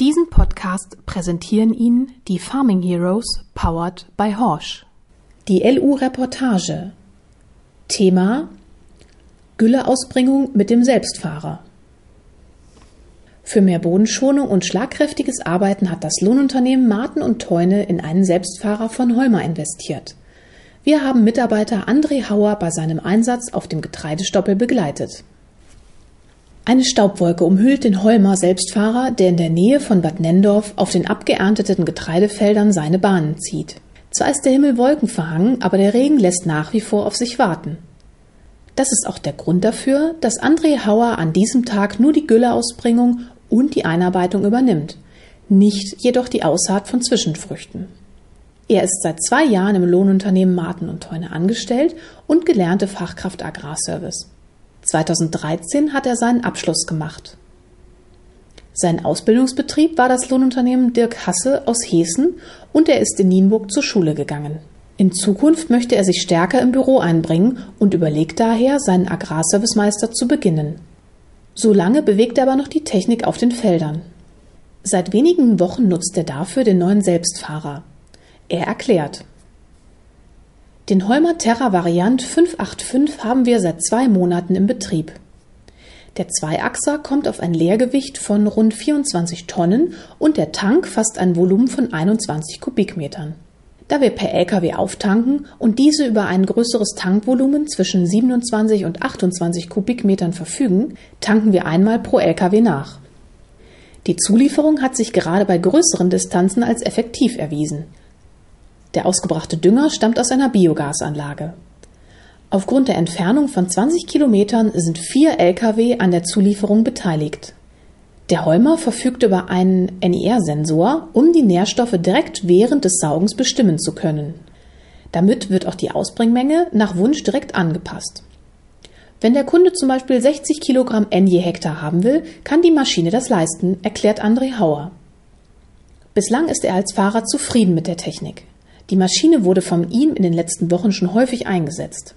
Diesen Podcast präsentieren Ihnen die Farming Heroes powered by Horsch. Die LU Reportage. Thema Gülleausbringung mit dem Selbstfahrer. Für mehr Bodenschonung und schlagkräftiges Arbeiten hat das Lohnunternehmen Marten und Teune in einen Selbstfahrer von Holmer investiert. Wir haben Mitarbeiter André Hauer bei seinem Einsatz auf dem Getreidestoppel begleitet. Eine Staubwolke umhüllt den Holmer Selbstfahrer, der in der Nähe von Bad Nendorf auf den abgeernteten Getreidefeldern seine Bahnen zieht. Zwar ist der Himmel wolkenverhangen, aber der Regen lässt nach wie vor auf sich warten. Das ist auch der Grund dafür, dass André Hauer an diesem Tag nur die Gülleausbringung und die Einarbeitung übernimmt, nicht jedoch die Aussaat von Zwischenfrüchten. Er ist seit zwei Jahren im Lohnunternehmen Marten und Teune angestellt und gelernte Fachkraft Agrarservice. 2013 hat er seinen Abschluss gemacht. Sein Ausbildungsbetrieb war das Lohnunternehmen Dirk Hasse aus Hessen und er ist in Nienburg zur Schule gegangen. In Zukunft möchte er sich stärker im Büro einbringen und überlegt daher, seinen Agrarservicemeister zu beginnen. Solange bewegt er aber noch die Technik auf den Feldern. Seit wenigen Wochen nutzt er dafür den neuen Selbstfahrer. Er erklärt, den Holmer Terra Variant 585 haben wir seit zwei Monaten im Betrieb. Der Zweiachser kommt auf ein Leergewicht von rund 24 Tonnen und der Tank fasst ein Volumen von 21 Kubikmetern. Da wir per Lkw auftanken und diese über ein größeres Tankvolumen zwischen 27 und 28 Kubikmetern verfügen, tanken wir einmal pro Lkw nach. Die Zulieferung hat sich gerade bei größeren Distanzen als effektiv erwiesen. Der ausgebrachte Dünger stammt aus einer Biogasanlage. Aufgrund der Entfernung von 20 Kilometern sind vier Lkw an der Zulieferung beteiligt. Der Holmer verfügt über einen NIR-Sensor, um die Nährstoffe direkt während des Saugens bestimmen zu können. Damit wird auch die Ausbringmenge nach Wunsch direkt angepasst. Wenn der Kunde zum Beispiel 60 Kilogramm N je Hektar haben will, kann die Maschine das leisten, erklärt André Hauer. Bislang ist er als Fahrer zufrieden mit der Technik. Die Maschine wurde von ihm in den letzten Wochen schon häufig eingesetzt.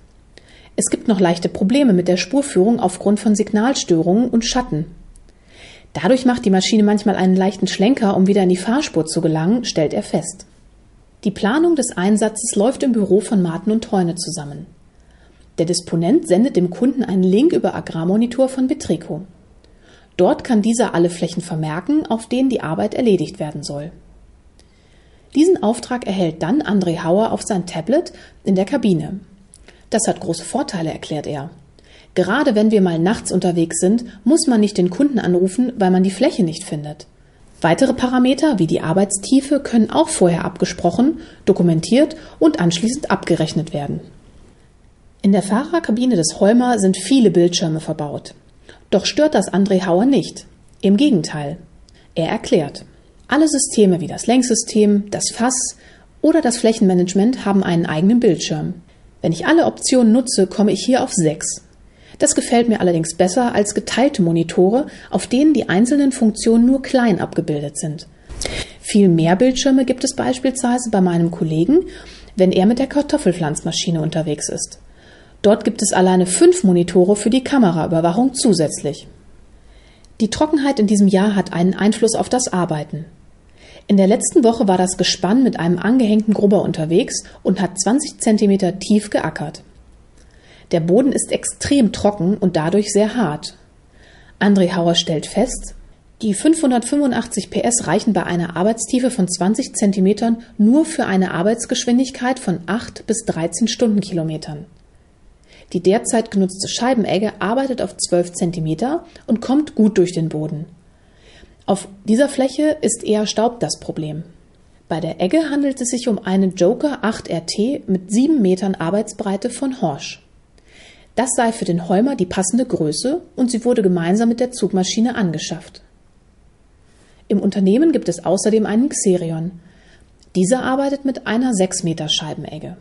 Es gibt noch leichte Probleme mit der Spurführung aufgrund von Signalstörungen und Schatten. Dadurch macht die Maschine manchmal einen leichten Schlenker, um wieder in die Fahrspur zu gelangen, stellt er fest. Die Planung des Einsatzes läuft im Büro von Martin und Teune zusammen. Der Disponent sendet dem Kunden einen Link über Agrarmonitor von Betrico. Dort kann dieser alle Flächen vermerken, auf denen die Arbeit erledigt werden soll. Diesen Auftrag erhält dann André Hauer auf sein Tablet in der Kabine. Das hat große Vorteile, erklärt er. Gerade wenn wir mal nachts unterwegs sind, muss man nicht den Kunden anrufen, weil man die Fläche nicht findet. Weitere Parameter wie die Arbeitstiefe können auch vorher abgesprochen, dokumentiert und anschließend abgerechnet werden. In der Fahrerkabine des Holmer sind viele Bildschirme verbaut. Doch stört das André Hauer nicht. Im Gegenteil. Er erklärt. Alle Systeme wie das Lenksystem, das Fass oder das Flächenmanagement haben einen eigenen Bildschirm. Wenn ich alle Optionen nutze, komme ich hier auf sechs. Das gefällt mir allerdings besser als geteilte Monitore, auf denen die einzelnen Funktionen nur klein abgebildet sind. Viel mehr Bildschirme gibt es beispielsweise bei meinem Kollegen, wenn er mit der Kartoffelpflanzmaschine unterwegs ist. Dort gibt es alleine fünf Monitore für die Kameraüberwachung zusätzlich. Die Trockenheit in diesem Jahr hat einen Einfluss auf das Arbeiten. In der letzten Woche war das Gespann mit einem angehängten Grubber unterwegs und hat 20 Zentimeter tief geackert. Der Boden ist extrem trocken und dadurch sehr hart. André Hauer stellt fest, die 585 PS reichen bei einer Arbeitstiefe von 20 Zentimetern nur für eine Arbeitsgeschwindigkeit von 8 bis 13 Stundenkilometern. Die derzeit genutzte Scheibenegge arbeitet auf 12 Zentimeter und kommt gut durch den Boden. Auf dieser Fläche ist eher Staub das Problem. Bei der Egge handelt es sich um eine Joker 8RT mit 7 Metern Arbeitsbreite von Horsch. Das sei für den Holmer die passende Größe und sie wurde gemeinsam mit der Zugmaschine angeschafft. Im Unternehmen gibt es außerdem einen Xerion. Dieser arbeitet mit einer 6 Meter Scheibenegge.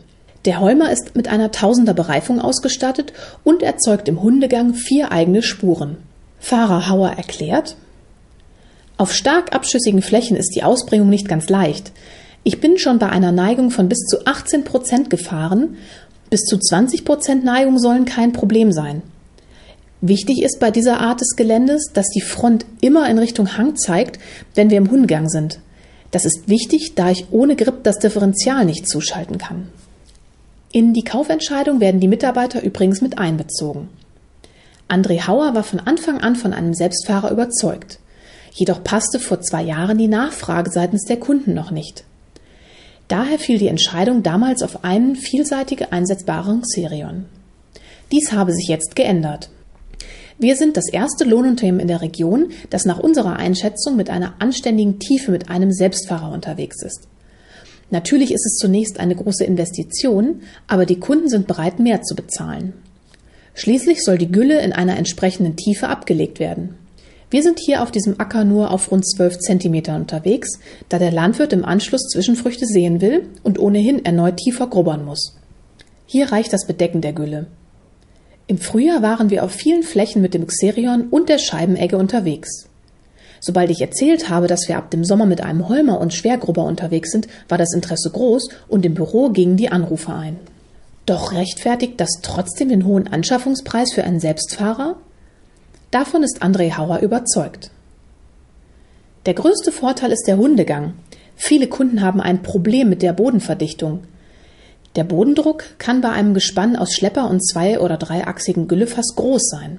Der Holmer ist mit einer Tausender Bereifung ausgestattet und erzeugt im Hundegang vier eigene Spuren. Fahrer Hauer erklärt, auf stark abschüssigen Flächen ist die Ausbringung nicht ganz leicht. Ich bin schon bei einer Neigung von bis zu 18 Prozent gefahren. Bis zu 20 Prozent Neigung sollen kein Problem sein. Wichtig ist bei dieser Art des Geländes, dass die Front immer in Richtung Hang zeigt, wenn wir im Hundgang sind. Das ist wichtig, da ich ohne Grip das Differential nicht zuschalten kann. In die Kaufentscheidung werden die Mitarbeiter übrigens mit einbezogen. André Hauer war von Anfang an von einem Selbstfahrer überzeugt. Jedoch passte vor zwei Jahren die Nachfrage seitens der Kunden noch nicht. Daher fiel die Entscheidung damals auf einen vielseitig einsetzbaren Xerion. Dies habe sich jetzt geändert. Wir sind das erste Lohnunternehmen in der Region, das nach unserer Einschätzung mit einer anständigen Tiefe mit einem Selbstfahrer unterwegs ist. Natürlich ist es zunächst eine große Investition, aber die Kunden sind bereit, mehr zu bezahlen. Schließlich soll die Gülle in einer entsprechenden Tiefe abgelegt werden. Wir sind hier auf diesem Acker nur auf rund 12 Zentimeter unterwegs, da der Landwirt im Anschluss Zwischenfrüchte sehen will und ohnehin erneut tiefer grubbern muss. Hier reicht das Bedecken der Gülle. Im Frühjahr waren wir auf vielen Flächen mit dem Xerion und der Scheibenegge unterwegs. Sobald ich erzählt habe, dass wir ab dem Sommer mit einem Holmer und Schwergrubber unterwegs sind, war das Interesse groß und im Büro gingen die Anrufe ein. Doch rechtfertigt das trotzdem den hohen Anschaffungspreis für einen Selbstfahrer? Davon ist André Hauer überzeugt. Der größte Vorteil ist der Hundegang. Viele Kunden haben ein Problem mit der Bodenverdichtung. Der Bodendruck kann bei einem Gespann aus Schlepper und zwei- oder dreiachsigen Güllefass groß sein.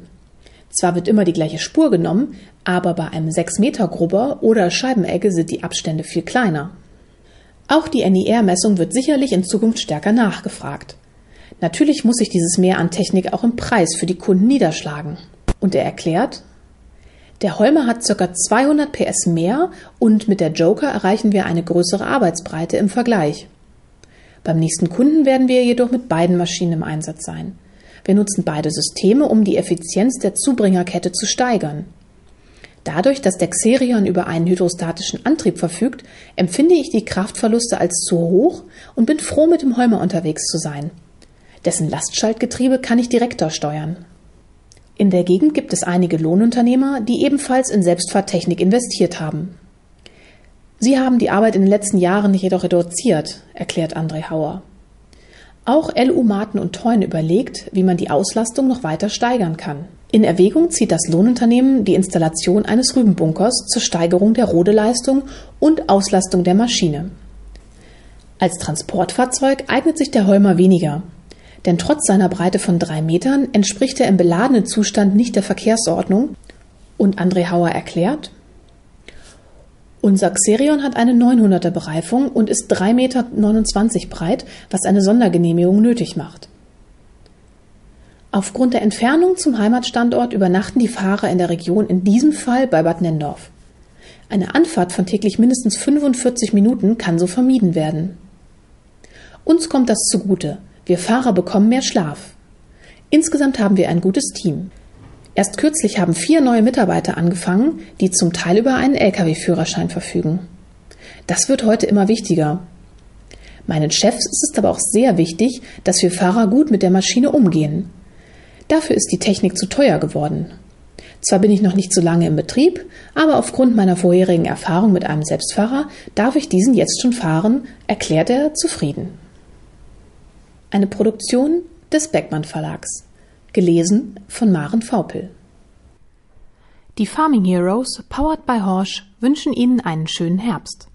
Zwar wird immer die gleiche Spur genommen, aber bei einem 6 Meter Grubber oder Scheibenegge sind die Abstände viel kleiner. Auch die NIR-Messung wird sicherlich in Zukunft stärker nachgefragt. Natürlich muss sich dieses Mehr an Technik auch im Preis für die Kunden niederschlagen. Und er erklärt, der Holmer hat ca. 200 PS mehr und mit der Joker erreichen wir eine größere Arbeitsbreite im Vergleich. Beim nächsten Kunden werden wir jedoch mit beiden Maschinen im Einsatz sein. Wir nutzen beide Systeme, um die Effizienz der Zubringerkette zu steigern. Dadurch, dass der Xerion über einen hydrostatischen Antrieb verfügt, empfinde ich die Kraftverluste als zu hoch und bin froh, mit dem Holmer unterwegs zu sein. Dessen Lastschaltgetriebe kann ich direkter steuern. In der Gegend gibt es einige Lohnunternehmer, die ebenfalls in Selbstfahrtechnik investiert haben. Sie haben die Arbeit in den letzten Jahren jedoch reduziert, erklärt André Hauer. Auch LU Martin und Teun überlegt, wie man die Auslastung noch weiter steigern kann. In Erwägung zieht das Lohnunternehmen die Installation eines Rübenbunkers zur Steigerung der Rodeleistung und Auslastung der Maschine. Als Transportfahrzeug eignet sich der Holmer weniger, denn trotz seiner Breite von drei Metern entspricht er im beladenen Zustand nicht der Verkehrsordnung und André Hauer erklärt, unser Xerion hat eine 900er Bereifung und ist 3,29 Meter breit, was eine Sondergenehmigung nötig macht. Aufgrund der Entfernung zum Heimatstandort übernachten die Fahrer in der Region in diesem Fall bei Bad Nendorf. Eine Anfahrt von täglich mindestens 45 Minuten kann so vermieden werden. Uns kommt das zugute. Wir Fahrer bekommen mehr Schlaf. Insgesamt haben wir ein gutes Team. Erst kürzlich haben vier neue Mitarbeiter angefangen, die zum Teil über einen Lkw-Führerschein verfügen. Das wird heute immer wichtiger. Meinen Chefs ist es aber auch sehr wichtig, dass wir Fahrer gut mit der Maschine umgehen. Dafür ist die Technik zu teuer geworden. Zwar bin ich noch nicht so lange im Betrieb, aber aufgrund meiner vorherigen Erfahrung mit einem Selbstfahrer darf ich diesen jetzt schon fahren, erklärt er zufrieden. Eine Produktion des Beckmann Verlags. Gelesen von Maren Vaupel. Die Farming Heroes, powered by Horsch, wünschen Ihnen einen schönen Herbst.